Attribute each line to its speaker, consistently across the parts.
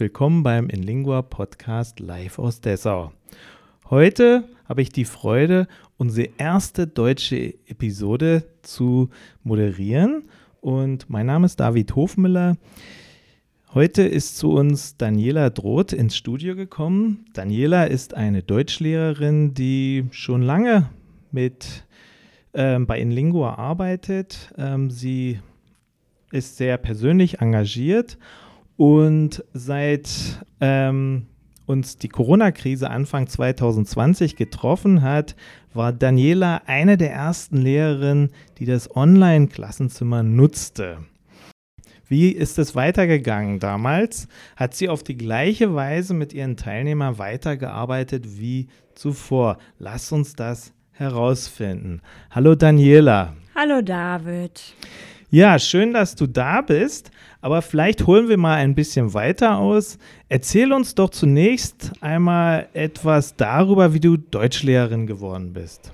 Speaker 1: Willkommen beim Inlingua Podcast live aus Dessau. Heute habe ich die Freude, unsere erste deutsche Episode zu moderieren. Und mein Name ist David Hofmüller. Heute ist zu uns Daniela Droth ins Studio gekommen. Daniela ist eine Deutschlehrerin, die schon lange mit ähm, bei Inlingua arbeitet. Ähm, sie ist sehr persönlich engagiert seit ähm, uns die Corona-Krise Anfang 2020 getroffen hat, war Daniela eine der ersten Lehrerinnen, die das Online-Klassenzimmer nutzte. Wie ist es weitergegangen damals? Hat sie auf die gleiche Weise mit ihren Teilnehmern weitergearbeitet wie zuvor? Lass uns das herausfinden. Hallo Daniela.
Speaker 2: Hallo David.
Speaker 1: Ja, schön, dass du da bist. Aber vielleicht holen wir mal ein bisschen weiter aus. Erzähl uns doch zunächst einmal etwas darüber, wie du Deutschlehrerin geworden bist.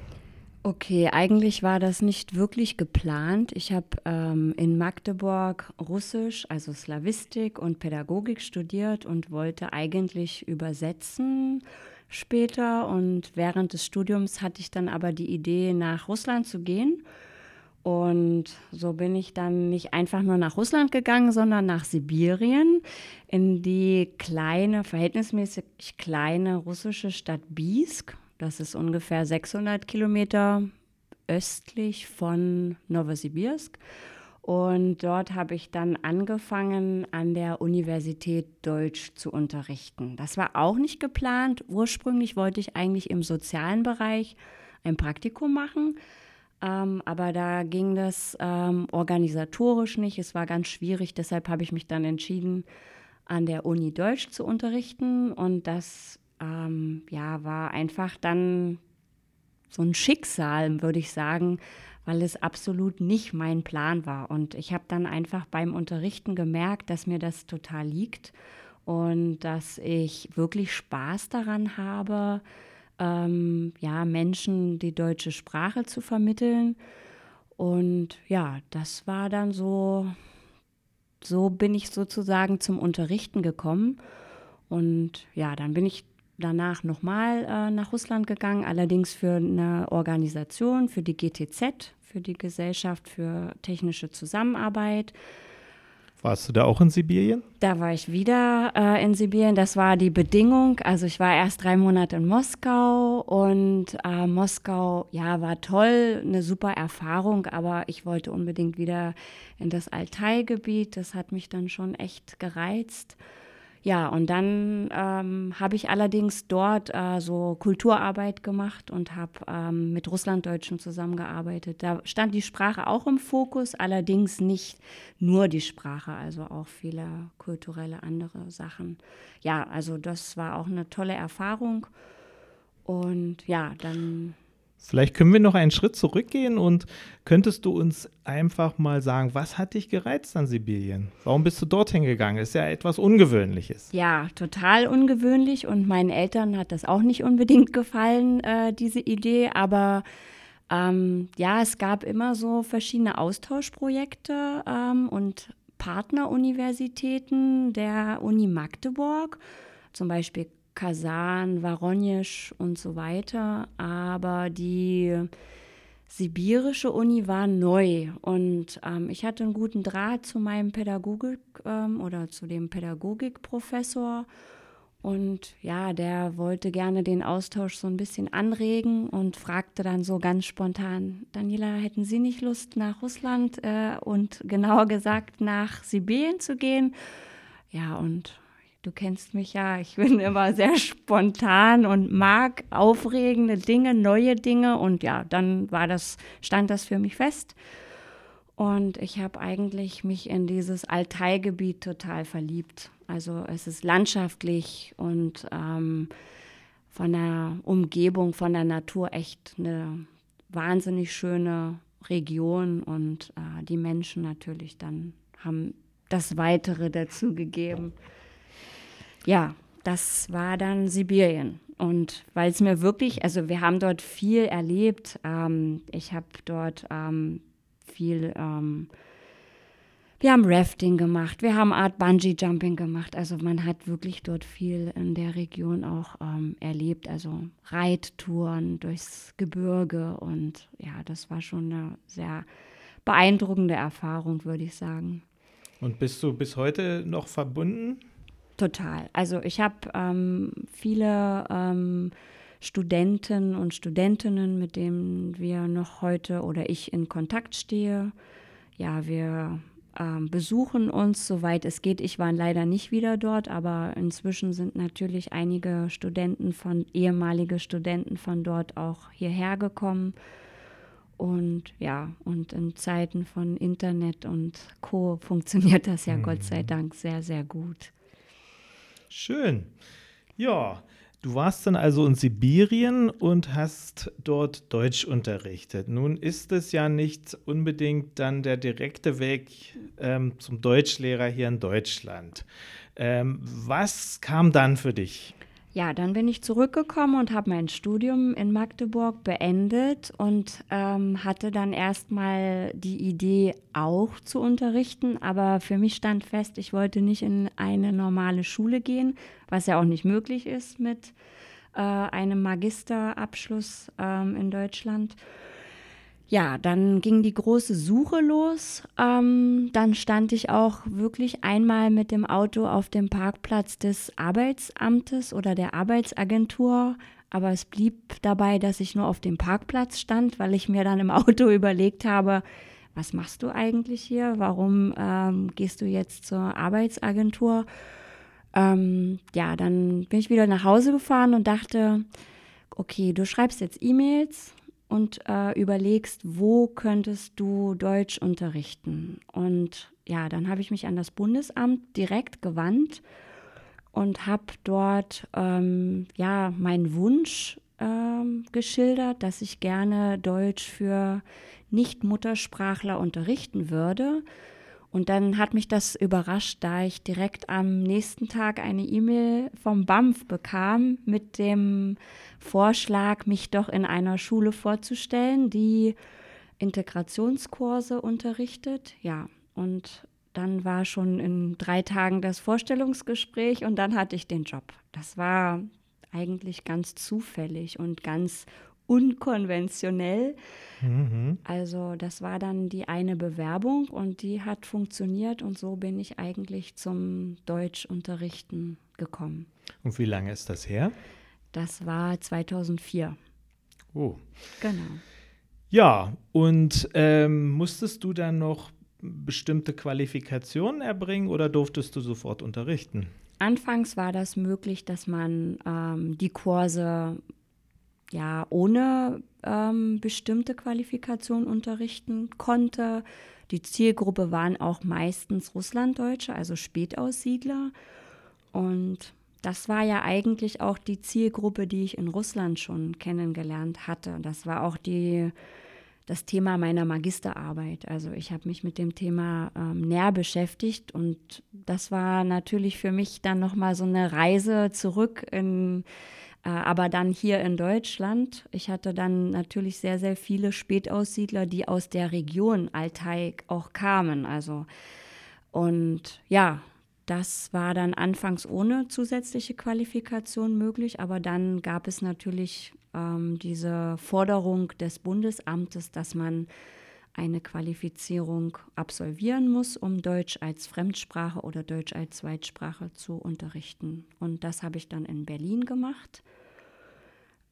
Speaker 2: Okay, eigentlich war das nicht wirklich geplant. Ich habe ähm, in Magdeburg Russisch, also Slawistik und Pädagogik studiert und wollte eigentlich übersetzen später. Und während des Studiums hatte ich dann aber die Idee, nach Russland zu gehen und so bin ich dann nicht einfach nur nach Russland gegangen, sondern nach Sibirien in die kleine, verhältnismäßig kleine russische Stadt Bisk. Das ist ungefähr 600 Kilometer östlich von Novosibirsk. Und dort habe ich dann angefangen, an der Universität Deutsch zu unterrichten. Das war auch nicht geplant. Ursprünglich wollte ich eigentlich im sozialen Bereich ein Praktikum machen ähm, aber da ging das ähm, organisatorisch nicht. Es war ganz schwierig. Deshalb habe ich mich dann entschieden, an der Uni Deutsch zu unterrichten. Und das ähm, ja, war einfach dann so ein Schicksal, würde ich sagen, weil es absolut nicht mein Plan war. Und ich habe dann einfach beim Unterrichten gemerkt, dass mir das total liegt und dass ich wirklich Spaß daran habe, ähm, ja, Menschen die deutsche Sprache zu vermitteln. Und ja, das war dann so, so bin ich sozusagen zum Unterrichten gekommen. Und ja, dann bin ich danach nochmal äh, nach Russland gegangen, allerdings für eine Organisation, für die GTZ, für die Gesellschaft für technische Zusammenarbeit.
Speaker 1: Warst du da auch in Sibirien?
Speaker 2: Da war ich wieder äh, in Sibirien. Das war die Bedingung. Also ich war erst drei Monate in Moskau und äh, Moskau, ja, war toll, eine super Erfahrung, aber ich wollte unbedingt wieder in das Altai-Gebiet. Das hat mich dann schon echt gereizt. Ja, und dann ähm, habe ich allerdings dort äh, so Kulturarbeit gemacht und habe ähm, mit Russlanddeutschen zusammengearbeitet. Da stand die Sprache auch im Fokus, allerdings nicht nur die Sprache, also auch viele kulturelle andere Sachen. Ja, also das war auch eine tolle Erfahrung. Und ja, dann
Speaker 1: Vielleicht können wir noch einen Schritt zurückgehen und könntest du uns einfach mal sagen, was hat dich gereizt an Sibirien? Warum bist du dorthin gegangen? Ist ja etwas Ungewöhnliches.
Speaker 2: Ja, total ungewöhnlich und meinen Eltern hat das auch nicht unbedingt gefallen, äh, diese Idee, aber ähm, ja, es gab immer so verschiedene Austauschprojekte ähm, und Partneruniversitäten der Uni Magdeburg, zum Beispiel Kasan, Voronezh und so weiter. Aber die sibirische Uni war neu und ähm, ich hatte einen guten Draht zu meinem Pädagogik ähm, oder zu dem Pädagogikprofessor. Und ja, der wollte gerne den Austausch so ein bisschen anregen und fragte dann so ganz spontan, Daniela, hätten Sie nicht Lust, nach Russland äh, und genauer gesagt nach Sibirien zu gehen? Ja, und Du kennst mich ja, ich bin immer sehr spontan und mag aufregende Dinge, neue Dinge und ja, dann war das, stand das für mich fest. Und ich habe eigentlich mich in dieses Altai-Gebiet total verliebt. Also es ist landschaftlich und ähm, von der Umgebung, von der Natur echt eine wahnsinnig schöne Region und äh, die Menschen natürlich dann haben das Weitere dazu gegeben ja, das war dann Sibirien. Und weil es mir wirklich, also wir haben dort viel erlebt. Ähm, ich habe dort ähm, viel ähm, wir haben Rafting gemacht, wir haben Art Bungee Jumping gemacht. Also man hat wirklich dort viel in der Region auch ähm, erlebt. Also Reittouren durchs Gebirge und ja, das war schon eine sehr beeindruckende Erfahrung, würde ich sagen.
Speaker 1: Und bist du bis heute noch verbunden?
Speaker 2: Total. Also ich habe ähm, viele ähm, Studenten und Studentinnen, mit denen wir noch heute oder ich in Kontakt stehe. Ja, wir ähm, besuchen uns, soweit es geht. Ich war leider nicht wieder dort, aber inzwischen sind natürlich einige Studenten von, ehemalige Studenten von dort auch hierher gekommen. Und ja, und in Zeiten von Internet und Co. funktioniert das ja mhm. Gott sei Dank sehr, sehr gut.
Speaker 1: Schön. Ja, Du warst dann also in Sibirien und hast dort Deutsch unterrichtet. Nun ist es ja nicht unbedingt dann der direkte Weg ähm, zum Deutschlehrer hier in Deutschland. Ähm, was kam dann für dich?
Speaker 2: Ja, dann bin ich zurückgekommen und habe mein Studium in Magdeburg beendet und ähm, hatte dann erstmal die Idee, auch zu unterrichten. Aber für mich stand fest, ich wollte nicht in eine normale Schule gehen, was ja auch nicht möglich ist mit äh, einem Magisterabschluss ähm, in Deutschland. Ja, dann ging die große Suche los. Ähm, dann stand ich auch wirklich einmal mit dem Auto auf dem Parkplatz des Arbeitsamtes oder der Arbeitsagentur. Aber es blieb dabei, dass ich nur auf dem Parkplatz stand, weil ich mir dann im Auto überlegt habe, was machst du eigentlich hier? Warum ähm, gehst du jetzt zur Arbeitsagentur? Ähm, ja, dann bin ich wieder nach Hause gefahren und dachte, okay, du schreibst jetzt E-Mails und äh, überlegst, wo könntest du Deutsch unterrichten. Und ja, dann habe ich mich an das Bundesamt direkt gewandt und habe dort ähm, ja meinen Wunsch ähm, geschildert, dass ich gerne Deutsch für Nicht-Muttersprachler unterrichten würde. Und dann hat mich das überrascht, da ich direkt am nächsten Tag eine E-Mail vom BAMF bekam mit dem Vorschlag, mich doch in einer Schule vorzustellen, die Integrationskurse unterrichtet. Ja, und dann war schon in drei Tagen das Vorstellungsgespräch und dann hatte ich den Job. Das war eigentlich ganz zufällig und ganz unkonventionell. Mhm. Also das war dann die eine Bewerbung und die hat funktioniert und so bin ich eigentlich zum Deutschunterrichten gekommen.
Speaker 1: Und wie lange ist das her?
Speaker 2: Das war 2004.
Speaker 1: Oh.
Speaker 2: Genau.
Speaker 1: Ja, und ähm, musstest du dann noch bestimmte Qualifikationen erbringen oder durftest du sofort unterrichten?
Speaker 2: Anfangs war das möglich, dass man ähm, die Kurse ja ohne ähm, bestimmte Qualifikation unterrichten konnte. Die Zielgruppe waren auch meistens Russlanddeutsche, also Spätaussiedler. Und das war ja eigentlich auch die Zielgruppe, die ich in Russland schon kennengelernt hatte. Das war auch die, das Thema meiner Magisterarbeit. Also ich habe mich mit dem Thema ähm, näher beschäftigt und das war natürlich für mich dann nochmal so eine Reise zurück in aber dann hier in Deutschland, ich hatte dann natürlich sehr, sehr viele Spätaussiedler, die aus der Region Altai auch kamen. Also, und ja, das war dann anfangs ohne zusätzliche Qualifikation möglich, aber dann gab es natürlich ähm, diese Forderung des Bundesamtes, dass man eine Qualifizierung absolvieren muss, um Deutsch als Fremdsprache oder Deutsch als Zweitsprache zu unterrichten. Und das habe ich dann in Berlin gemacht.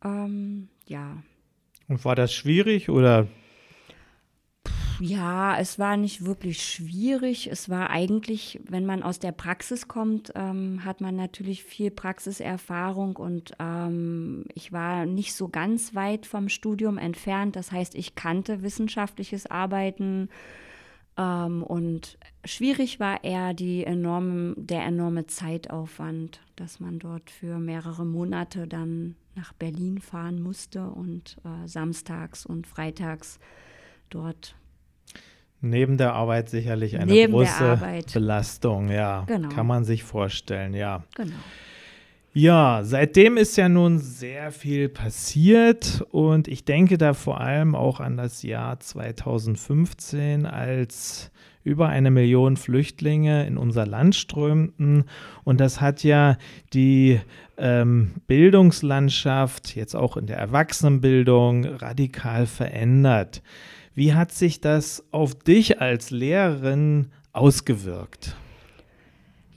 Speaker 2: Ähm, ja.
Speaker 1: Und war das schwierig oder?
Speaker 2: Ja, es war nicht wirklich schwierig. Es war eigentlich, wenn man aus der Praxis kommt, ähm, hat man natürlich viel Praxiserfahrung und ähm, ich war nicht so ganz weit vom Studium entfernt. Das heißt, ich kannte wissenschaftliches Arbeiten ähm, und schwierig war eher die enorme, der enorme Zeitaufwand, dass man dort für mehrere Monate dann nach Berlin fahren musste und äh, samstags und freitags dort.
Speaker 1: Neben der Arbeit sicherlich eine große Belastung, ja. Genau. Kann man sich vorstellen, ja.
Speaker 2: Genau.
Speaker 1: Ja, seitdem ist ja nun sehr viel passiert und ich denke da vor allem auch an das Jahr 2015, als über eine Million Flüchtlinge in unser Land strömten und das hat ja die ähm, Bildungslandschaft, jetzt auch in der Erwachsenenbildung, radikal verändert. Wie hat sich das auf dich als Lehrerin ausgewirkt?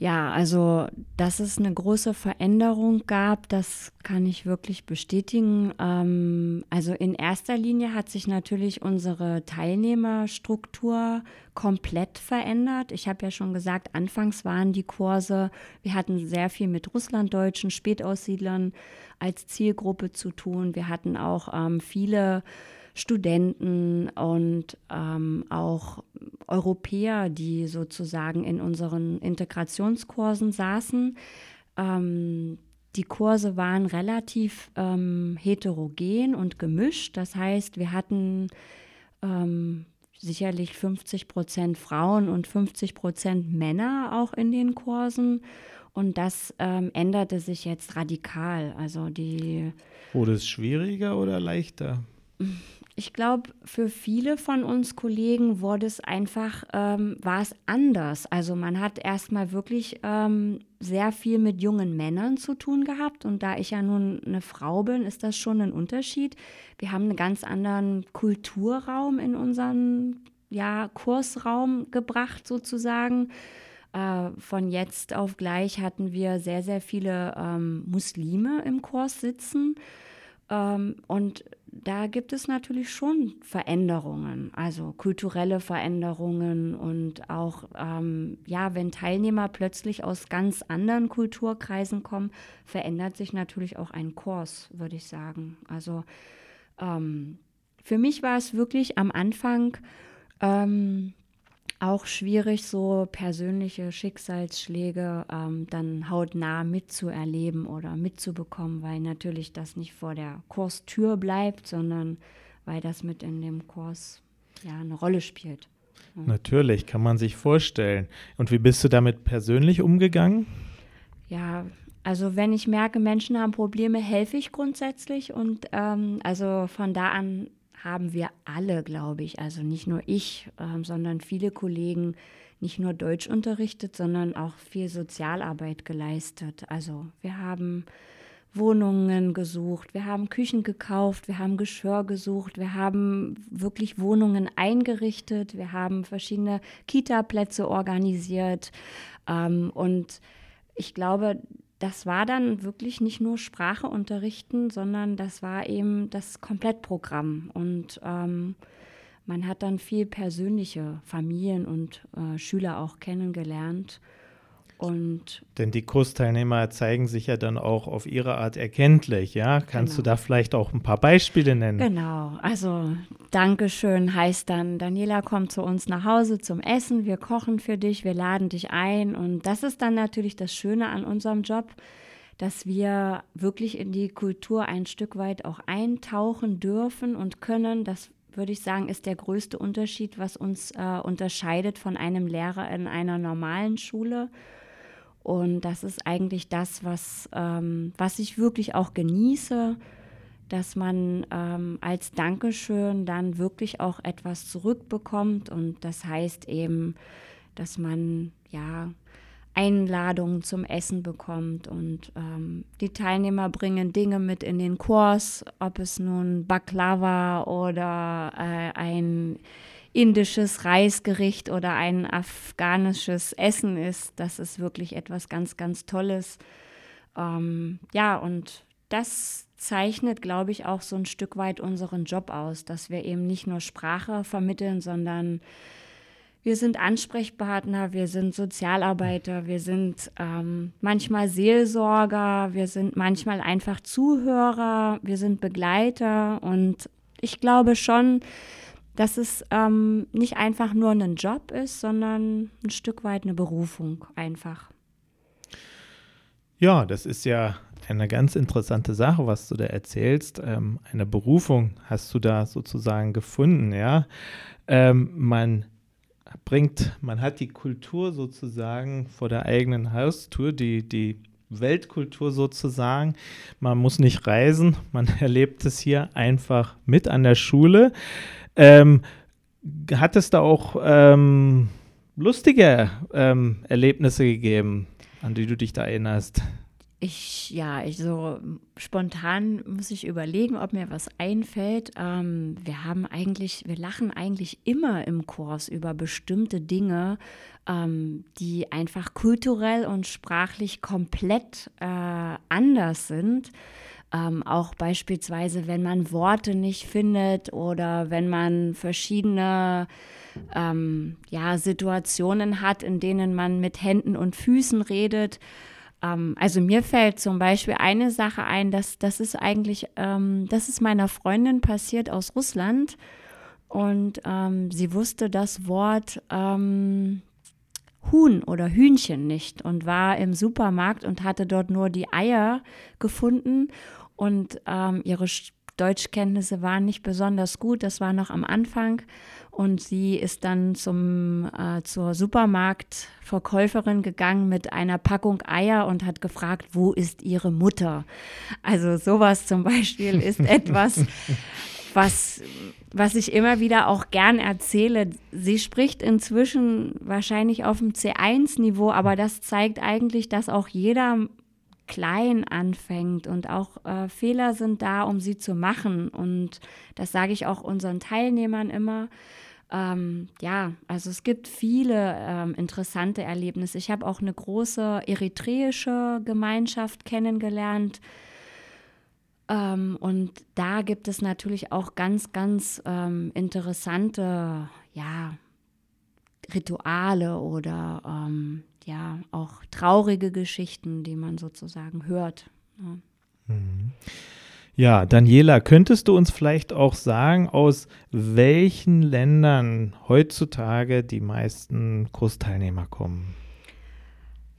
Speaker 2: Ja, also dass es eine große Veränderung gab, das kann ich wirklich bestätigen. Ähm, also in erster Linie hat sich natürlich unsere Teilnehmerstruktur komplett verändert. Ich habe ja schon gesagt, anfangs waren die Kurse, wir hatten sehr viel mit Russlanddeutschen, Spätaussiedlern als Zielgruppe zu tun. Wir hatten auch ähm, viele Studenten und ähm, auch Europäer, die sozusagen in unseren Integrationskursen saßen. Ähm, die Kurse waren relativ ähm, heterogen und gemischt. Das heißt, wir hatten ähm, sicherlich 50 Prozent Frauen und 50 Prozent Männer auch in den Kursen. Und das ähm, änderte sich jetzt radikal. Also die.
Speaker 1: Wurde es schwieriger oder leichter?
Speaker 2: ich glaube, für viele von uns Kollegen wurde es einfach, ähm, war es anders. Also man hat erstmal wirklich ähm, sehr viel mit jungen Männern zu tun gehabt. Und da ich ja nun eine Frau bin, ist das schon ein Unterschied. Wir haben einen ganz anderen Kulturraum in unseren ja, Kursraum gebracht, sozusagen. Äh, von jetzt auf gleich hatten wir sehr, sehr viele ähm, Muslime im Kurs sitzen. Ähm, und da gibt es natürlich schon Veränderungen, also kulturelle Veränderungen und auch, ähm, ja, wenn Teilnehmer plötzlich aus ganz anderen Kulturkreisen kommen, verändert sich natürlich auch ein Kurs, würde ich sagen. Also ähm, für mich war es wirklich am Anfang ähm, auch schwierig, so persönliche Schicksalsschläge ähm, dann hautnah mitzuerleben oder mitzubekommen, weil natürlich das nicht vor der Kurstür bleibt, sondern weil das mit in dem Kurs ja eine Rolle spielt.
Speaker 1: Ja. Natürlich, kann man sich vorstellen. Und wie bist du damit persönlich umgegangen?
Speaker 2: Ja, also wenn ich merke, Menschen haben Probleme, helfe ich grundsätzlich und ähm, also von da an haben wir alle, glaube ich, also nicht nur ich, äh, sondern viele Kollegen, nicht nur Deutsch unterrichtet, sondern auch viel Sozialarbeit geleistet. Also wir haben Wohnungen gesucht, wir haben Küchen gekauft, wir haben Geschirr gesucht, wir haben wirklich Wohnungen eingerichtet, wir haben verschiedene Kita-Plätze organisiert. Ähm, und ich glaube, das war dann wirklich nicht nur Sprache unterrichten, sondern das war eben das Komplettprogramm. Und ähm, man hat dann viel persönliche Familien und äh, Schüler auch kennengelernt. Und
Speaker 1: Denn die Kursteilnehmer zeigen sich ja dann auch auf ihre Art erkenntlich, ja? Kannst genau. du da vielleicht auch ein paar Beispiele nennen?
Speaker 2: Genau, also Dankeschön heißt dann, Daniela kommt zu uns nach Hause zum Essen, wir kochen für dich, wir laden dich ein. Und das ist dann natürlich das Schöne an unserem Job, dass wir wirklich in die Kultur ein Stück weit auch eintauchen dürfen und können. Das würde ich sagen, ist der größte Unterschied, was uns äh, unterscheidet von einem Lehrer in einer normalen Schule. Und das ist eigentlich das, was, ähm, was ich wirklich auch genieße, dass man ähm, als Dankeschön dann wirklich auch etwas zurückbekommt. Und das heißt eben, dass man ja Einladungen zum Essen bekommt und ähm, die Teilnehmer bringen Dinge mit in den Kurs, ob es nun Baklava oder äh, ein indisches Reisgericht oder ein afghanisches Essen ist. Das ist wirklich etwas ganz, ganz Tolles. Ähm, ja, und das zeichnet, glaube ich, auch so ein Stück weit unseren Job aus, dass wir eben nicht nur Sprache vermitteln, sondern wir sind Ansprechpartner, wir sind Sozialarbeiter, wir sind ähm, manchmal Seelsorger, wir sind manchmal einfach Zuhörer, wir sind Begleiter und ich glaube schon, dass es ähm, nicht einfach nur ein Job ist, sondern ein Stück weit eine Berufung einfach.
Speaker 1: Ja, das ist ja eine ganz interessante Sache, was du da erzählst. Ähm, eine Berufung hast du da sozusagen gefunden, ja. Ähm, man bringt, man hat die Kultur sozusagen vor der eigenen Haustür, die, die Weltkultur sozusagen. Man muss nicht reisen, man erlebt es hier einfach mit an der Schule. Ähm, hat es da auch ähm, lustige ähm, Erlebnisse gegeben, an die du dich da erinnerst?
Speaker 2: Ich, ja, ich so spontan muss ich überlegen, ob mir was einfällt. Ähm, wir haben eigentlich, wir lachen eigentlich immer im Kurs über bestimmte Dinge, ähm, die einfach kulturell und sprachlich komplett äh, anders sind. Ähm, auch beispielsweise, wenn man Worte nicht findet oder wenn man verschiedene ähm, ja, Situationen hat, in denen man mit Händen und Füßen redet. Ähm, also mir fällt zum Beispiel eine Sache ein, dass das ist eigentlich, ähm, das ist meiner Freundin passiert aus Russland. Und ähm, sie wusste das Wort ähm, Huhn oder Hühnchen nicht und war im Supermarkt und hatte dort nur die Eier gefunden und ähm, ihre Deutschkenntnisse waren nicht besonders gut, das war noch am Anfang. Und sie ist dann zum, äh, zur Supermarktverkäuferin gegangen mit einer Packung Eier und hat gefragt, wo ist ihre Mutter? Also sowas zum Beispiel ist etwas, was, was ich immer wieder auch gern erzähle. Sie spricht inzwischen wahrscheinlich auf dem C1-Niveau, aber das zeigt eigentlich, dass auch jeder klein anfängt und auch äh, Fehler sind da, um sie zu machen. Und das sage ich auch unseren Teilnehmern immer. Ähm, ja, also es gibt viele ähm, interessante Erlebnisse. Ich habe auch eine große eritreische Gemeinschaft kennengelernt. Ähm, und da gibt es natürlich auch ganz, ganz ähm, interessante, ja, Rituale oder ähm, ja auch traurige Geschichten, die man sozusagen hört. Ja.
Speaker 1: Mhm. Ja, Daniela, könntest du uns vielleicht auch sagen, aus welchen Ländern heutzutage die meisten Kursteilnehmer kommen?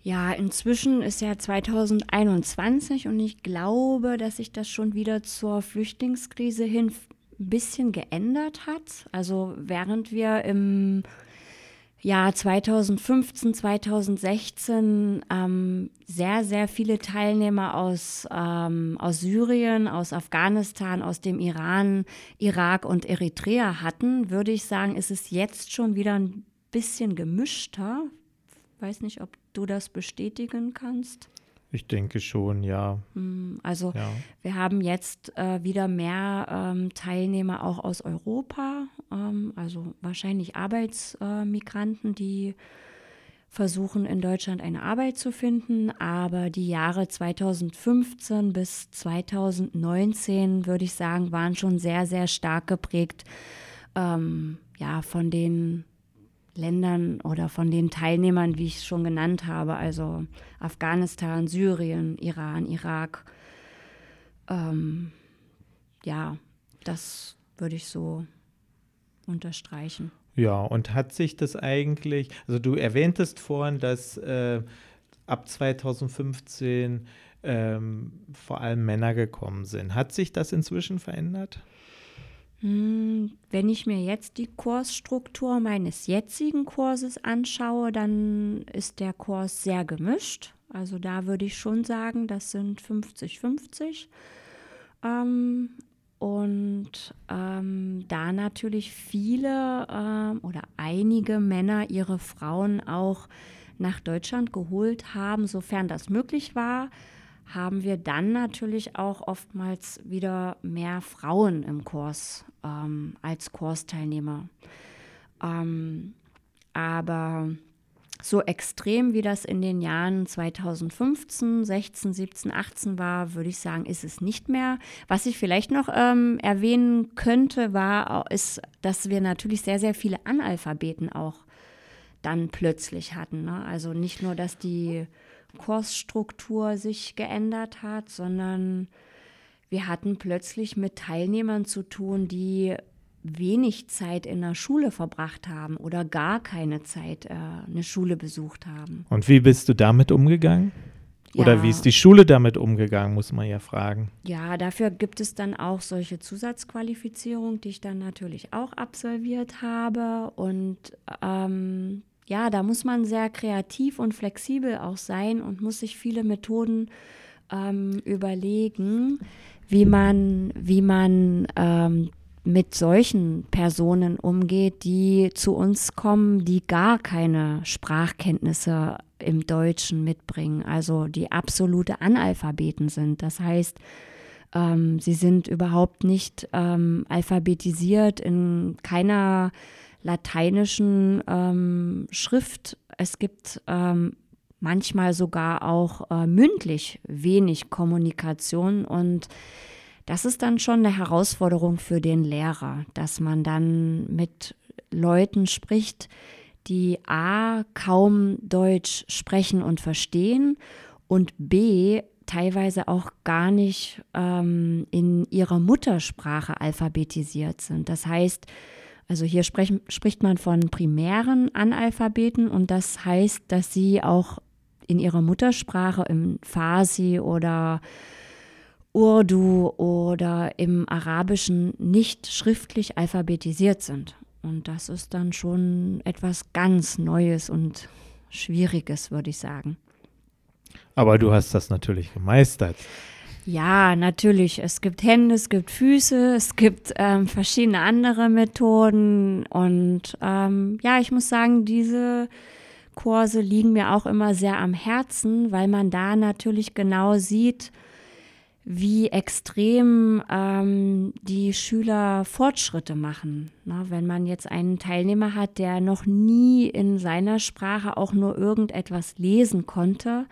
Speaker 2: Ja, inzwischen ist ja 2021 und ich glaube, dass sich das schon wieder zur Flüchtlingskrise hin ein bisschen geändert hat. Also während wir im ja 2015, 2016 ähm, sehr, sehr viele Teilnehmer aus, ähm, aus Syrien, aus Afghanistan, aus dem Iran, Irak und Eritrea hatten, würde ich sagen, ist es jetzt schon wieder ein bisschen gemischter. Weiß nicht, ob du das bestätigen kannst.
Speaker 1: Ich denke schon, ja.
Speaker 2: Hm, also ja. wir haben jetzt äh, wieder mehr ähm, Teilnehmer auch aus Europa, ähm, also wahrscheinlich Arbeitsmigranten, äh, die versuchen in Deutschland eine Arbeit zu finden. Aber die Jahre 2015 bis 2019, würde ich sagen, waren schon sehr, sehr stark geprägt ähm, ja, von den Ländern oder von den Teilnehmern, wie ich es schon genannt habe, also Afghanistan, Syrien, Iran, Irak. Ähm, ja, das würde ich so unterstreichen.
Speaker 1: Ja, und hat sich das eigentlich, also du erwähntest vorhin, dass äh, ab 2015 ähm, vor allem Männer gekommen sind. Hat sich das inzwischen verändert?
Speaker 2: Hm, wenn ich mir jetzt die Kursstruktur meines jetzigen Kurses anschaue, dann ist der Kurs sehr gemischt. Also da würde ich schon sagen, das sind 50-50. Ähm, und ähm, da natürlich viele ähm, oder einige Männer ihre Frauen auch nach Deutschland geholt haben, sofern das möglich war, haben wir dann natürlich auch oftmals wieder mehr Frauen im Kurs ähm, als Kursteilnehmer. Ähm, aber so extrem wie das in den Jahren 2015, 16, 17, 18 war, würde ich sagen, ist es nicht mehr. Was ich vielleicht noch ähm, erwähnen könnte, war, ist, dass wir natürlich sehr, sehr viele Analphabeten auch dann plötzlich hatten. Ne? Also nicht nur, dass die Kursstruktur sich geändert hat, sondern wir hatten plötzlich mit Teilnehmern zu tun, die wenig Zeit in der Schule verbracht haben oder gar keine Zeit äh, eine Schule besucht haben.
Speaker 1: Und wie bist du damit umgegangen? Oder ja. wie ist die Schule damit umgegangen, muss man ja fragen.
Speaker 2: Ja, dafür gibt es dann auch solche Zusatzqualifizierungen, die ich dann natürlich auch absolviert habe. Und ähm, ja, da muss man sehr kreativ und flexibel auch sein und muss sich viele Methoden ähm, überlegen, wie man, wie man ähm, mit solchen Personen umgeht, die zu uns kommen, die gar keine Sprachkenntnisse im Deutschen mitbringen, also die absolute Analphabeten sind. Das heißt, ähm, sie sind überhaupt nicht ähm, alphabetisiert in keiner lateinischen ähm, Schrift. Es gibt ähm, manchmal sogar auch äh, mündlich wenig Kommunikation und das ist dann schon eine Herausforderung für den Lehrer, dass man dann mit Leuten spricht, die a kaum Deutsch sprechen und verstehen und b teilweise auch gar nicht ähm, in ihrer Muttersprache alphabetisiert sind. Das heißt, also hier sprech, spricht man von primären Analphabeten und das heißt, dass sie auch in ihrer Muttersprache im Farsi oder Urdu oder im Arabischen nicht schriftlich alphabetisiert sind. Und das ist dann schon etwas ganz Neues und Schwieriges, würde ich sagen.
Speaker 1: Aber du hast das natürlich gemeistert.
Speaker 2: Ja, natürlich. Es gibt Hände, es gibt Füße, es gibt ähm, verschiedene andere Methoden. Und ähm, ja, ich muss sagen, diese Kurse liegen mir auch immer sehr am Herzen, weil man da natürlich genau sieht, wie extrem ähm, die Schüler Fortschritte machen. Na, wenn man jetzt einen Teilnehmer hat, der noch nie in seiner Sprache auch nur irgendetwas lesen konnte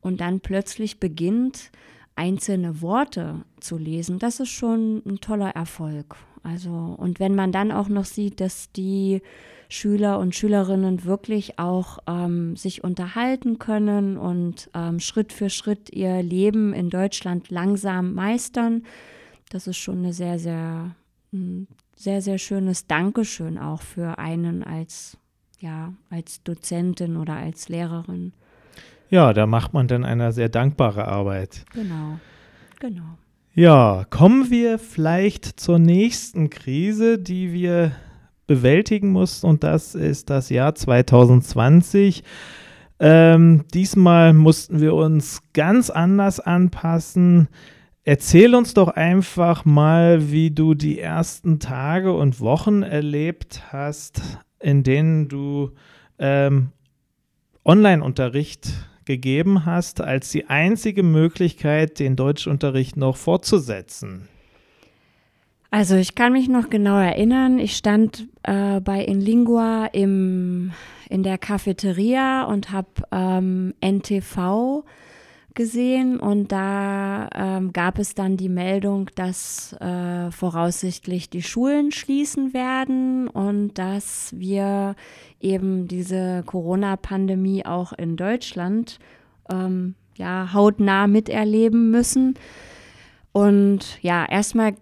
Speaker 2: und dann plötzlich beginnt, einzelne Worte zu lesen, das ist schon ein toller Erfolg. Also, und wenn man dann auch noch sieht, dass die Schüler und Schülerinnen wirklich auch ähm, sich unterhalten können und ähm, Schritt für Schritt ihr Leben in Deutschland langsam meistern. Das ist schon eine sehr, sehr, sehr, sehr schönes Dankeschön auch für einen als, ja, als Dozentin oder als Lehrerin.
Speaker 1: Ja, da macht man dann eine sehr dankbare Arbeit.
Speaker 2: Genau, genau.
Speaker 1: Ja, kommen wir vielleicht zur nächsten Krise, die wir bewältigen mussten und das ist das Jahr 2020. Ähm, diesmal mussten wir uns ganz anders anpassen. Erzähl uns doch einfach mal, wie du die ersten Tage und Wochen erlebt hast, in denen du ähm, Online-Unterricht gegeben hast, als die einzige Möglichkeit, den Deutschunterricht noch fortzusetzen.
Speaker 2: Also ich kann mich noch genau erinnern, ich stand äh, bei Inlingua im, in der Cafeteria und habe ähm, NTV gesehen und da ähm, gab es dann die Meldung, dass äh, voraussichtlich die Schulen schließen werden und dass wir eben diese Corona-Pandemie auch in Deutschland ähm, ja hautnah miterleben müssen. Und ja, erstmal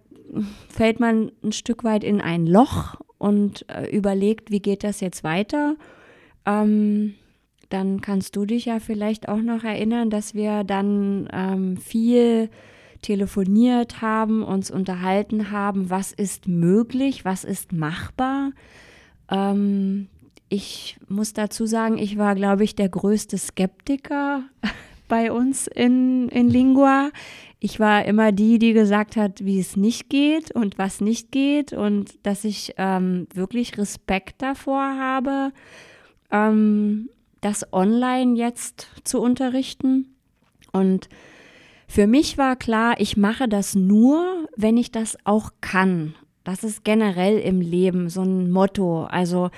Speaker 2: fällt man ein Stück weit in ein Loch und äh, überlegt, wie geht das jetzt weiter. Ähm, dann kannst du dich ja vielleicht auch noch erinnern, dass wir dann ähm, viel telefoniert haben, uns unterhalten haben, was ist möglich, was ist machbar. Ähm, ich muss dazu sagen, ich war, glaube ich, der größte Skeptiker bei uns in, in Lingua. Ich war immer die, die gesagt hat, wie es nicht geht und was nicht geht und dass ich ähm, wirklich Respekt davor habe, ähm, das online jetzt zu unterrichten. Und für mich war klar, ich mache das nur, wenn ich das auch kann. Das ist generell im Leben so ein Motto. Also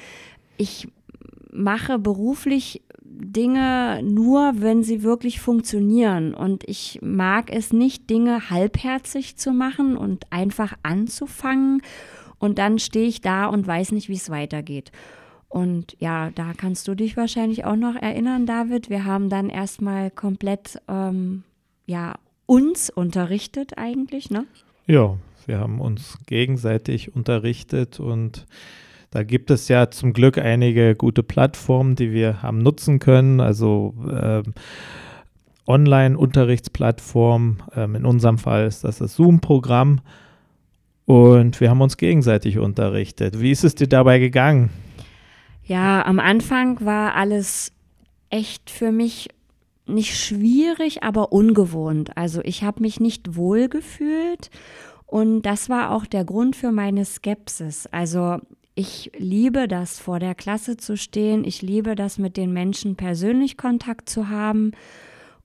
Speaker 2: ich mache beruflich Dinge nur, wenn sie wirklich funktionieren. Und ich mag es nicht, Dinge halbherzig zu machen und einfach anzufangen. Und dann stehe ich da und weiß nicht, wie es weitergeht. Und ja, da kannst du dich wahrscheinlich auch noch erinnern, David. Wir haben dann erstmal komplett, ähm, ja, uns unterrichtet eigentlich, ne?
Speaker 1: Ja, wir haben uns gegenseitig unterrichtet und da gibt es ja zum Glück einige gute Plattformen, die wir haben nutzen können. Also äh, Online-Unterrichtsplattform. Ähm, in unserem Fall ist das das Zoom-Programm. Und wir haben uns gegenseitig unterrichtet. Wie ist es dir dabei gegangen?
Speaker 2: Ja, am Anfang war alles echt für mich nicht schwierig, aber ungewohnt. Also ich habe mich nicht wohl gefühlt und das war auch der Grund für meine Skepsis. Also ich liebe das, vor der Klasse zu stehen. Ich liebe das, mit den Menschen persönlich Kontakt zu haben.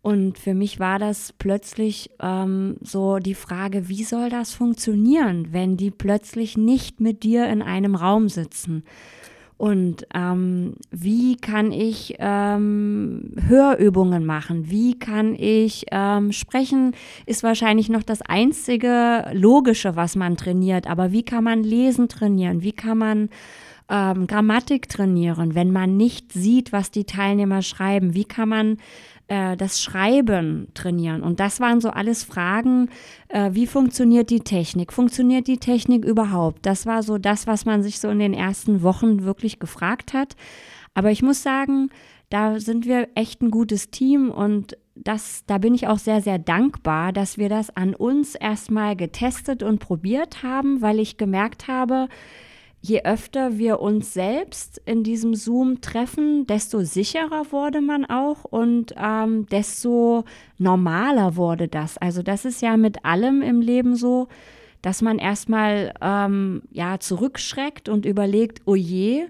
Speaker 2: Und für mich war das plötzlich ähm, so die Frage, wie soll das funktionieren, wenn die plötzlich nicht mit dir in einem Raum sitzen? Und ähm, wie kann ich ähm, Hörübungen machen? Wie kann ich ähm, sprechen? Ist wahrscheinlich noch das einzige Logische, was man trainiert. Aber wie kann man Lesen trainieren? Wie kann man ähm, Grammatik trainieren, wenn man nicht sieht, was die Teilnehmer schreiben? Wie kann man äh, das Schreiben trainieren. Und das waren so alles Fragen, äh, wie funktioniert die Technik? Funktioniert die Technik überhaupt? Das war so das, was man sich so in den ersten Wochen wirklich gefragt hat. Aber ich muss sagen, da sind wir echt ein gutes Team und das, da bin ich auch sehr, sehr dankbar, dass wir das an uns erstmal getestet und probiert haben, weil ich gemerkt habe, je öfter wir uns selbst in diesem Zoom treffen, desto sicherer wurde man auch und ähm, desto normaler wurde das. Also das ist ja mit allem im Leben so, dass man erstmal ähm, ja zurückschreckt und überlegt, oh je.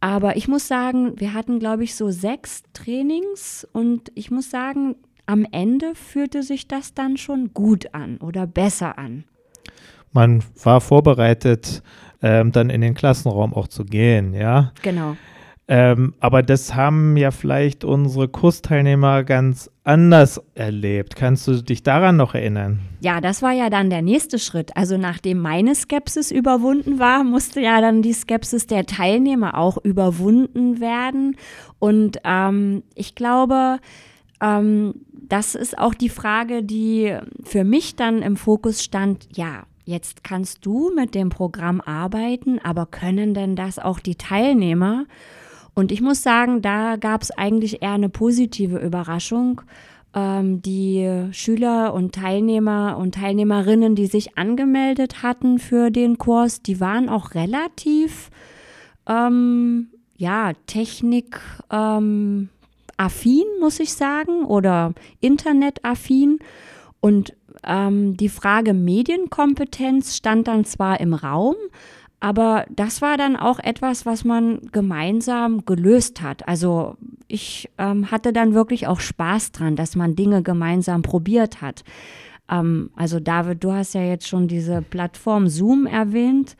Speaker 2: Aber ich muss sagen, wir hatten, glaube ich, so sechs Trainings und ich muss sagen, am Ende fühlte sich das dann schon gut an oder besser an.
Speaker 1: Man war vorbereitet ähm, dann in den Klassenraum auch zu gehen, ja.
Speaker 2: Genau.
Speaker 1: Ähm, aber das haben ja vielleicht unsere Kursteilnehmer ganz anders erlebt. Kannst du dich daran noch erinnern?
Speaker 2: Ja, das war ja dann der nächste Schritt. Also nachdem meine Skepsis überwunden war, musste ja dann die Skepsis der Teilnehmer auch überwunden werden. Und ähm, ich glaube, ähm, das ist auch die Frage, die für mich dann im Fokus stand. Ja, Jetzt kannst du mit dem Programm arbeiten, aber können denn das auch die Teilnehmer? Und ich muss sagen, da gab es eigentlich eher eine positive Überraschung. Ähm, die Schüler und Teilnehmer und Teilnehmerinnen, die sich angemeldet hatten für den Kurs, die waren auch relativ, ähm, ja, Technik, ähm, muss ich sagen, oder internetaffin. Und ähm, die Frage Medienkompetenz stand dann zwar im Raum, aber das war dann auch etwas, was man gemeinsam gelöst hat. Also ich ähm, hatte dann wirklich auch Spaß dran, dass man Dinge gemeinsam probiert hat. Ähm, also David, du hast ja jetzt schon diese Plattform Zoom erwähnt.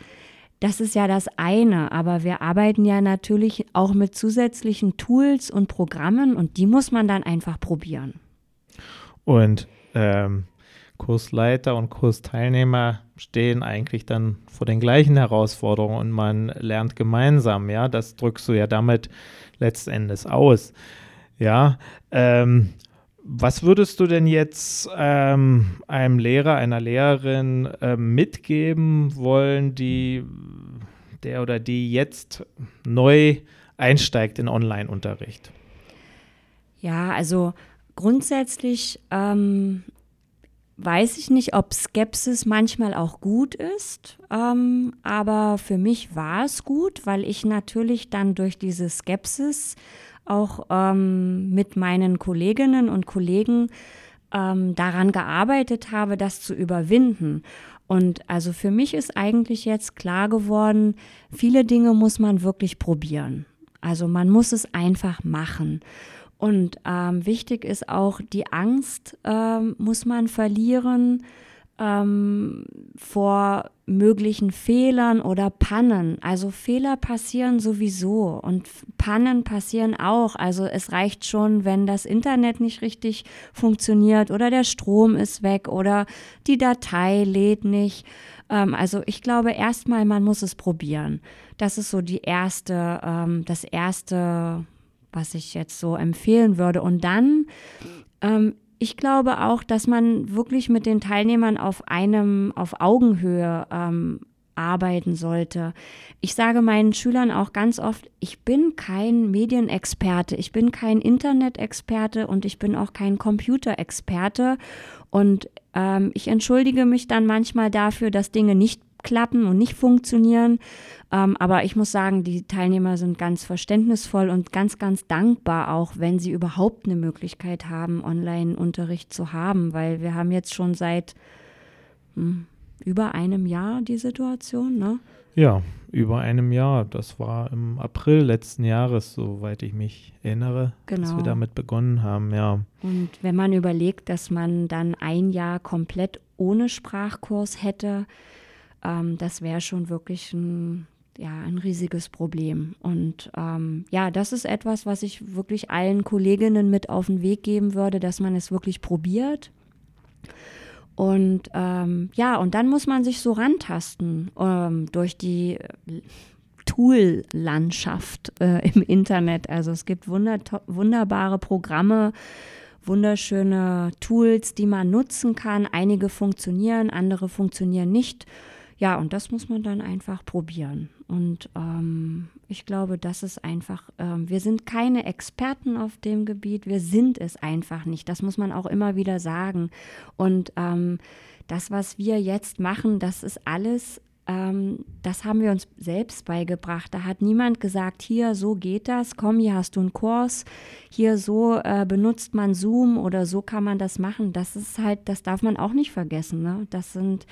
Speaker 2: Das ist ja das eine, aber wir arbeiten ja natürlich auch mit zusätzlichen Tools und Programmen und die muss man dann einfach probieren.
Speaker 1: Und ähm, Kursleiter und Kursteilnehmer stehen eigentlich dann vor den gleichen Herausforderungen und man lernt gemeinsam, ja, das drückst du ja damit letztendlich aus. Ja, ähm, was würdest du denn jetzt ähm, einem Lehrer, einer Lehrerin äh, mitgeben wollen, die der oder die jetzt neu einsteigt in Online-Unterricht?
Speaker 2: Ja, also grundsätzlich ähm, weiß ich nicht, ob Skepsis manchmal auch gut ist, ähm, aber für mich war es gut, weil ich natürlich dann durch diese Skepsis auch ähm, mit meinen Kolleginnen und Kollegen ähm, daran gearbeitet habe, das zu überwinden. Und also für mich ist eigentlich jetzt klar geworden, viele Dinge muss man wirklich probieren. Also man muss es einfach machen. Und ähm, wichtig ist auch, die Angst ähm, muss man verlieren ähm, vor möglichen Fehlern oder Pannen. Also Fehler passieren sowieso und Pannen passieren auch. Also es reicht schon, wenn das Internet nicht richtig funktioniert oder der Strom ist weg oder die Datei lädt nicht. Ähm, also ich glaube erstmal, man muss es probieren. Das ist so die erste, ähm, das erste was ich jetzt so empfehlen würde. Und dann, ähm, ich glaube auch, dass man wirklich mit den Teilnehmern auf einem, auf Augenhöhe ähm, arbeiten sollte. Ich sage meinen Schülern auch ganz oft, ich bin kein Medienexperte, ich bin kein Internetexperte und ich bin auch kein Computerexperte. Und ähm, ich entschuldige mich dann manchmal dafür, dass Dinge nicht klappen und nicht funktionieren. Ähm, aber ich muss sagen, die Teilnehmer sind ganz verständnisvoll und ganz, ganz dankbar auch, wenn sie überhaupt eine Möglichkeit haben, Online-Unterricht zu haben, weil wir haben jetzt schon seit hm, über einem Jahr die Situation, ne?
Speaker 1: Ja, über einem Jahr. Das war im April letzten Jahres, soweit ich mich erinnere, genau. dass wir genau. damit begonnen haben, ja.
Speaker 2: Und wenn man überlegt, dass man dann ein Jahr komplett ohne Sprachkurs hätte, ähm, das wäre schon wirklich ein, ja, ein riesiges Problem. Und ähm, ja, das ist etwas, was ich wirklich allen Kolleginnen mit auf den Weg geben würde, dass man es wirklich probiert. Und ähm, ja, und dann muss man sich so rantasten ähm, durch die Tool-Landschaft äh, im Internet. Also es gibt wunderbare Programme, wunderschöne Tools, die man nutzen kann. Einige funktionieren, andere funktionieren nicht. Ja, und das muss man dann einfach probieren. Und ähm, ich glaube, das ist einfach, ähm, wir sind keine Experten auf dem Gebiet, wir sind es einfach nicht. Das muss man auch immer wieder sagen. Und ähm, das, was wir jetzt machen, das ist alles ähm, das haben wir uns selbst beigebracht. Da hat niemand gesagt, hier, so geht das, komm, hier hast du einen Kurs, hier so äh, benutzt man Zoom oder so kann man das machen. Das ist halt, das darf man auch nicht vergessen. Ne? Das sind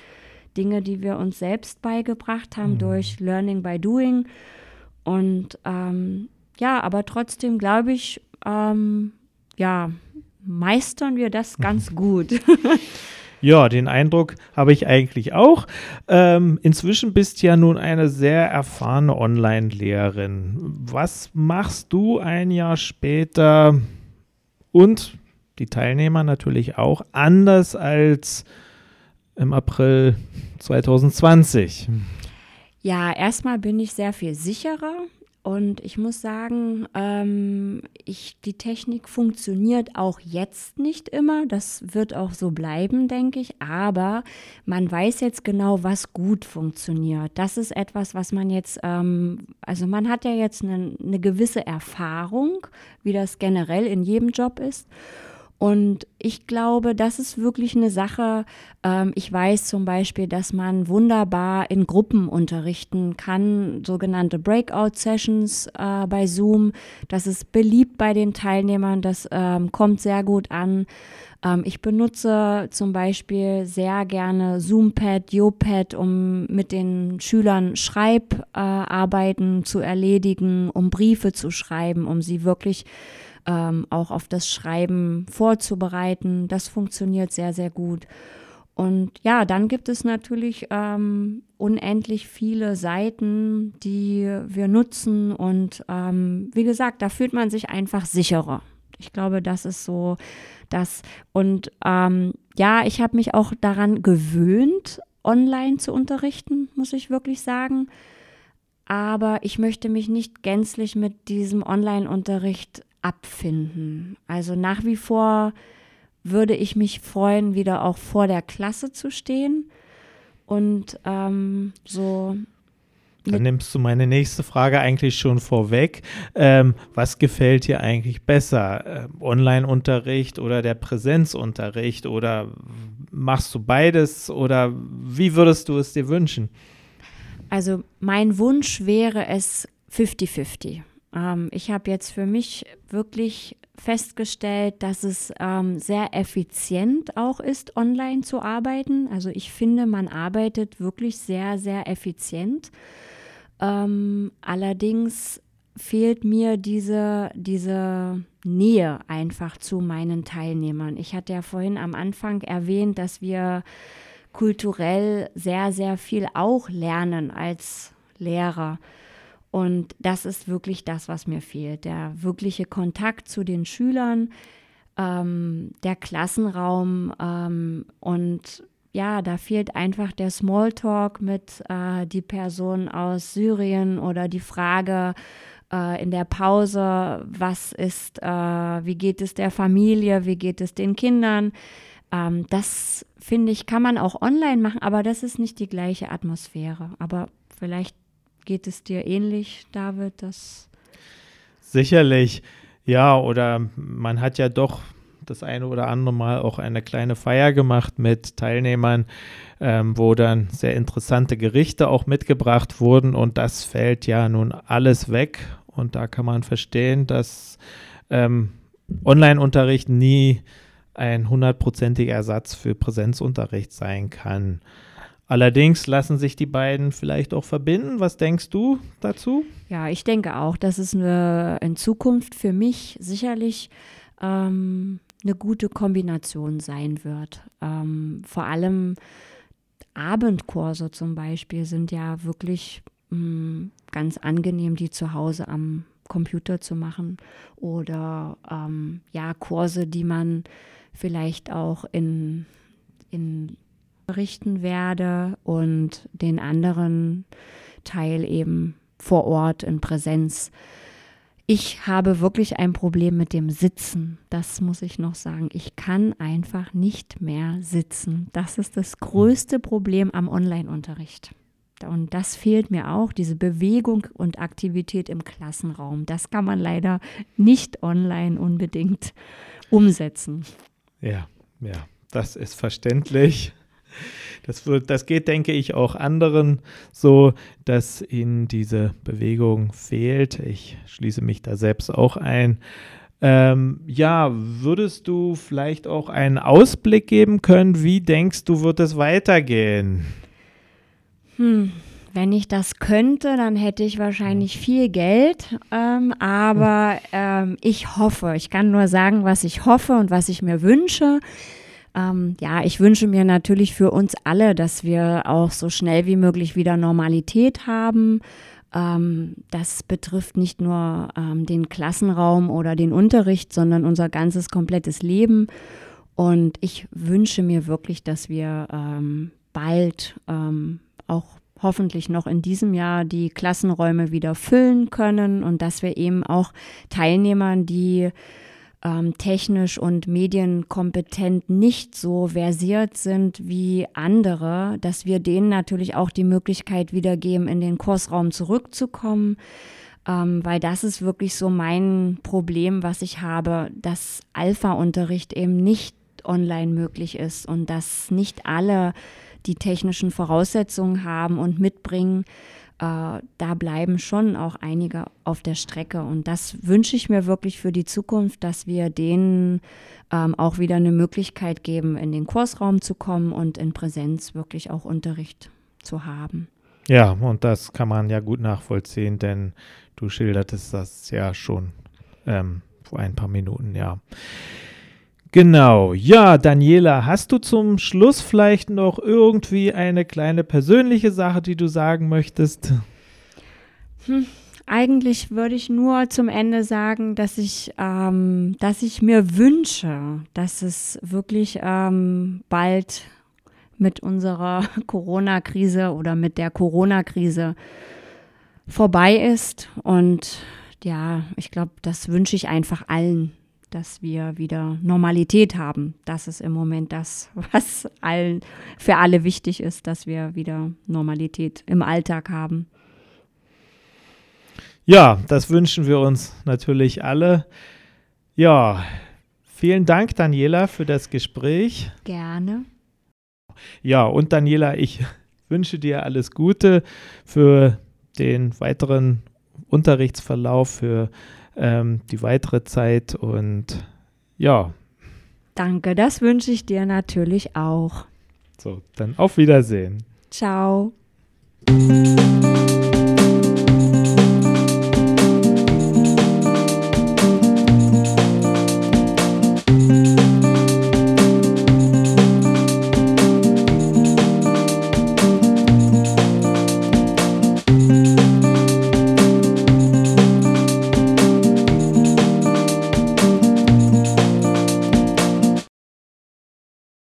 Speaker 2: Dinge, die wir uns selbst beigebracht haben mhm. durch Learning by Doing. Und ähm, ja, aber trotzdem glaube ich, ähm, ja, meistern wir das ganz gut.
Speaker 1: Ja, den Eindruck habe ich eigentlich auch. Ähm, inzwischen bist du ja nun eine sehr erfahrene Online-Lehrerin. Was machst du ein Jahr später und die Teilnehmer natürlich auch anders als im April 2020?
Speaker 2: Ja, erstmal bin ich sehr viel sicherer und ich muss sagen, ähm, ich, die Technik funktioniert auch jetzt nicht immer. Das wird auch so bleiben, denke ich. Aber man weiß jetzt genau, was gut funktioniert. Das ist etwas, was man jetzt, ähm, also man hat ja jetzt eine, eine gewisse Erfahrung, wie das generell in jedem Job ist. Und ich glaube, das ist wirklich eine Sache. Ähm, ich weiß zum Beispiel, dass man wunderbar in Gruppen unterrichten kann, sogenannte Breakout-Sessions äh, bei Zoom. Das ist beliebt bei den Teilnehmern, das ähm, kommt sehr gut an. Ähm, ich benutze zum Beispiel sehr gerne ZoomPad, YoPad, um mit den Schülern Schreibarbeiten äh, zu erledigen, um Briefe zu schreiben, um sie wirklich ähm, auch auf das Schreiben vorzubereiten. Das funktioniert sehr, sehr gut. Und ja, dann gibt es natürlich ähm, unendlich viele Seiten, die wir nutzen. Und ähm, wie gesagt, da fühlt man sich einfach sicherer. Ich glaube, das ist so das. Und ähm, ja, ich habe mich auch daran gewöhnt, online zu unterrichten, muss ich wirklich sagen. Aber ich möchte mich nicht gänzlich mit diesem Online-Unterricht abfinden. Also nach wie vor würde ich mich freuen, wieder auch vor der Klasse zu stehen und ähm, so.
Speaker 1: Dann nimmst du meine nächste Frage eigentlich schon vorweg. Ähm, was gefällt dir eigentlich besser? Äh, Online-Unterricht oder der Präsenzunterricht? Oder machst du beides? Oder wie würdest du es dir wünschen?
Speaker 2: Also mein Wunsch wäre es 50-50. Ähm, ich habe jetzt für mich wirklich festgestellt, dass es ähm, sehr effizient auch ist, online zu arbeiten. Also ich finde, man arbeitet wirklich sehr, sehr effizient. Ähm, allerdings fehlt mir diese, diese Nähe einfach zu meinen Teilnehmern. Ich hatte ja vorhin am Anfang erwähnt, dass wir kulturell sehr, sehr viel auch lernen als Lehrer. Und das ist wirklich das, was mir fehlt. Der wirkliche Kontakt zu den Schülern, ähm, der Klassenraum ähm, und ja, da fehlt einfach der Smalltalk mit äh, die Person aus Syrien oder die Frage äh, in der Pause, was ist, äh, wie geht es der Familie, wie geht es den Kindern. Ähm, das finde ich, kann man auch online machen, aber das ist nicht die gleiche Atmosphäre. Aber vielleicht Geht es dir ähnlich, David? Das
Speaker 1: Sicherlich, ja, oder man hat ja doch das eine oder andere Mal auch eine kleine Feier gemacht mit Teilnehmern, ähm, wo dann sehr interessante Gerichte auch mitgebracht wurden und das fällt ja nun alles weg und da kann man verstehen, dass ähm, Online-Unterricht nie ein hundertprozentiger Ersatz für Präsenzunterricht sein kann. Allerdings lassen sich die beiden vielleicht auch verbinden. Was denkst du dazu?
Speaker 2: Ja, ich denke auch, dass es eine, in Zukunft für mich sicherlich ähm, eine gute Kombination sein wird. Ähm, vor allem Abendkurse zum Beispiel sind ja wirklich mh, hm, ganz angenehm, die zu Hause am Computer zu machen oder ähm, ja Kurse, die man vielleicht auch in, in berichten werde und den anderen Teil eben vor Ort in Präsenz. Ich habe wirklich ein Problem mit dem Sitzen. Das muss ich noch sagen. Ich kann einfach nicht mehr sitzen. Das ist das größte Problem am Online-Unterricht. Und das fehlt mir auch, diese Bewegung und Aktivität im Klassenraum. Das kann man leider nicht online unbedingt umsetzen.
Speaker 1: Ja, ja, das ist verständlich. Das, das geht, denke ich, auch anderen so, dass ihnen diese Bewegung fehlt. Ich schließe mich da selbst auch ein. Ähm, ja, würdest du vielleicht auch einen Ausblick geben können? Wie denkst du, wird es weitergehen?
Speaker 2: Hm, wenn ich das könnte, dann hätte ich wahrscheinlich viel Geld. Ähm, aber ähm, ich hoffe, ich kann nur sagen, was ich hoffe und was ich mir wünsche. Ähm, ja, ich wünsche mir natürlich für uns alle, dass wir auch so schnell wie möglich wieder Normalität haben. Ähm, das betrifft nicht nur ähm, den Klassenraum oder den Unterricht, sondern unser ganzes komplettes Leben. Und ich wünsche mir wirklich, dass wir ähm, bald ähm, auch hoffentlich noch in diesem Jahr die Klassenräume wieder füllen können und dass wir eben auch Teilnehmern, die ähm, technisch und medienkompetent nicht so versiert sind wie andere, dass wir denen natürlich auch die Möglichkeit wiedergeben, in den Kursraum zurückzukommen. Ähm, weil das ist wirklich so mein Problem, was ich habe, dass Alpha-Unterricht eben nicht online möglich ist und dass nicht alle die technischen Voraussetzungen haben und mitbringen, äh, da bleiben schon auch einige auf der Strecke. Und das wünsche ich mir wirklich für die Zukunft, dass wir denen ähm, auch wieder eine Möglichkeit geben, in den Kursraum zu kommen und in Präsenz wirklich auch Unterricht zu haben.
Speaker 1: Ja, und das kann man ja gut nachvollziehen, denn du schildertest das ja schon ähm, vor ein paar Minuten, ja. Genau. Ja, Daniela, hast du zum Schluss vielleicht noch irgendwie eine kleine persönliche Sache, die du sagen möchtest?
Speaker 2: Hm, eigentlich würde ich nur zum Ende sagen, dass ich, ähm, dass ich mir wünsche, dass es wirklich ähm, bald mit unserer Corona-Krise oder mit der Corona-Krise vorbei ist. Und ja, ich glaube, das wünsche ich einfach allen dass wir wieder Normalität haben. Das ist im Moment das, was allen, für alle wichtig ist, dass wir wieder Normalität im Alltag haben.
Speaker 1: Ja, das wünschen wir uns natürlich alle. Ja, vielen Dank, Daniela, für das Gespräch.
Speaker 2: Gerne.
Speaker 1: Ja, und Daniela, ich wünsche dir alles Gute für den weiteren Unterrichtsverlauf, für ähm, die weitere Zeit und ja.
Speaker 2: Danke, das wünsche ich dir natürlich auch.
Speaker 1: So, dann auf Wiedersehen.
Speaker 2: Ciao.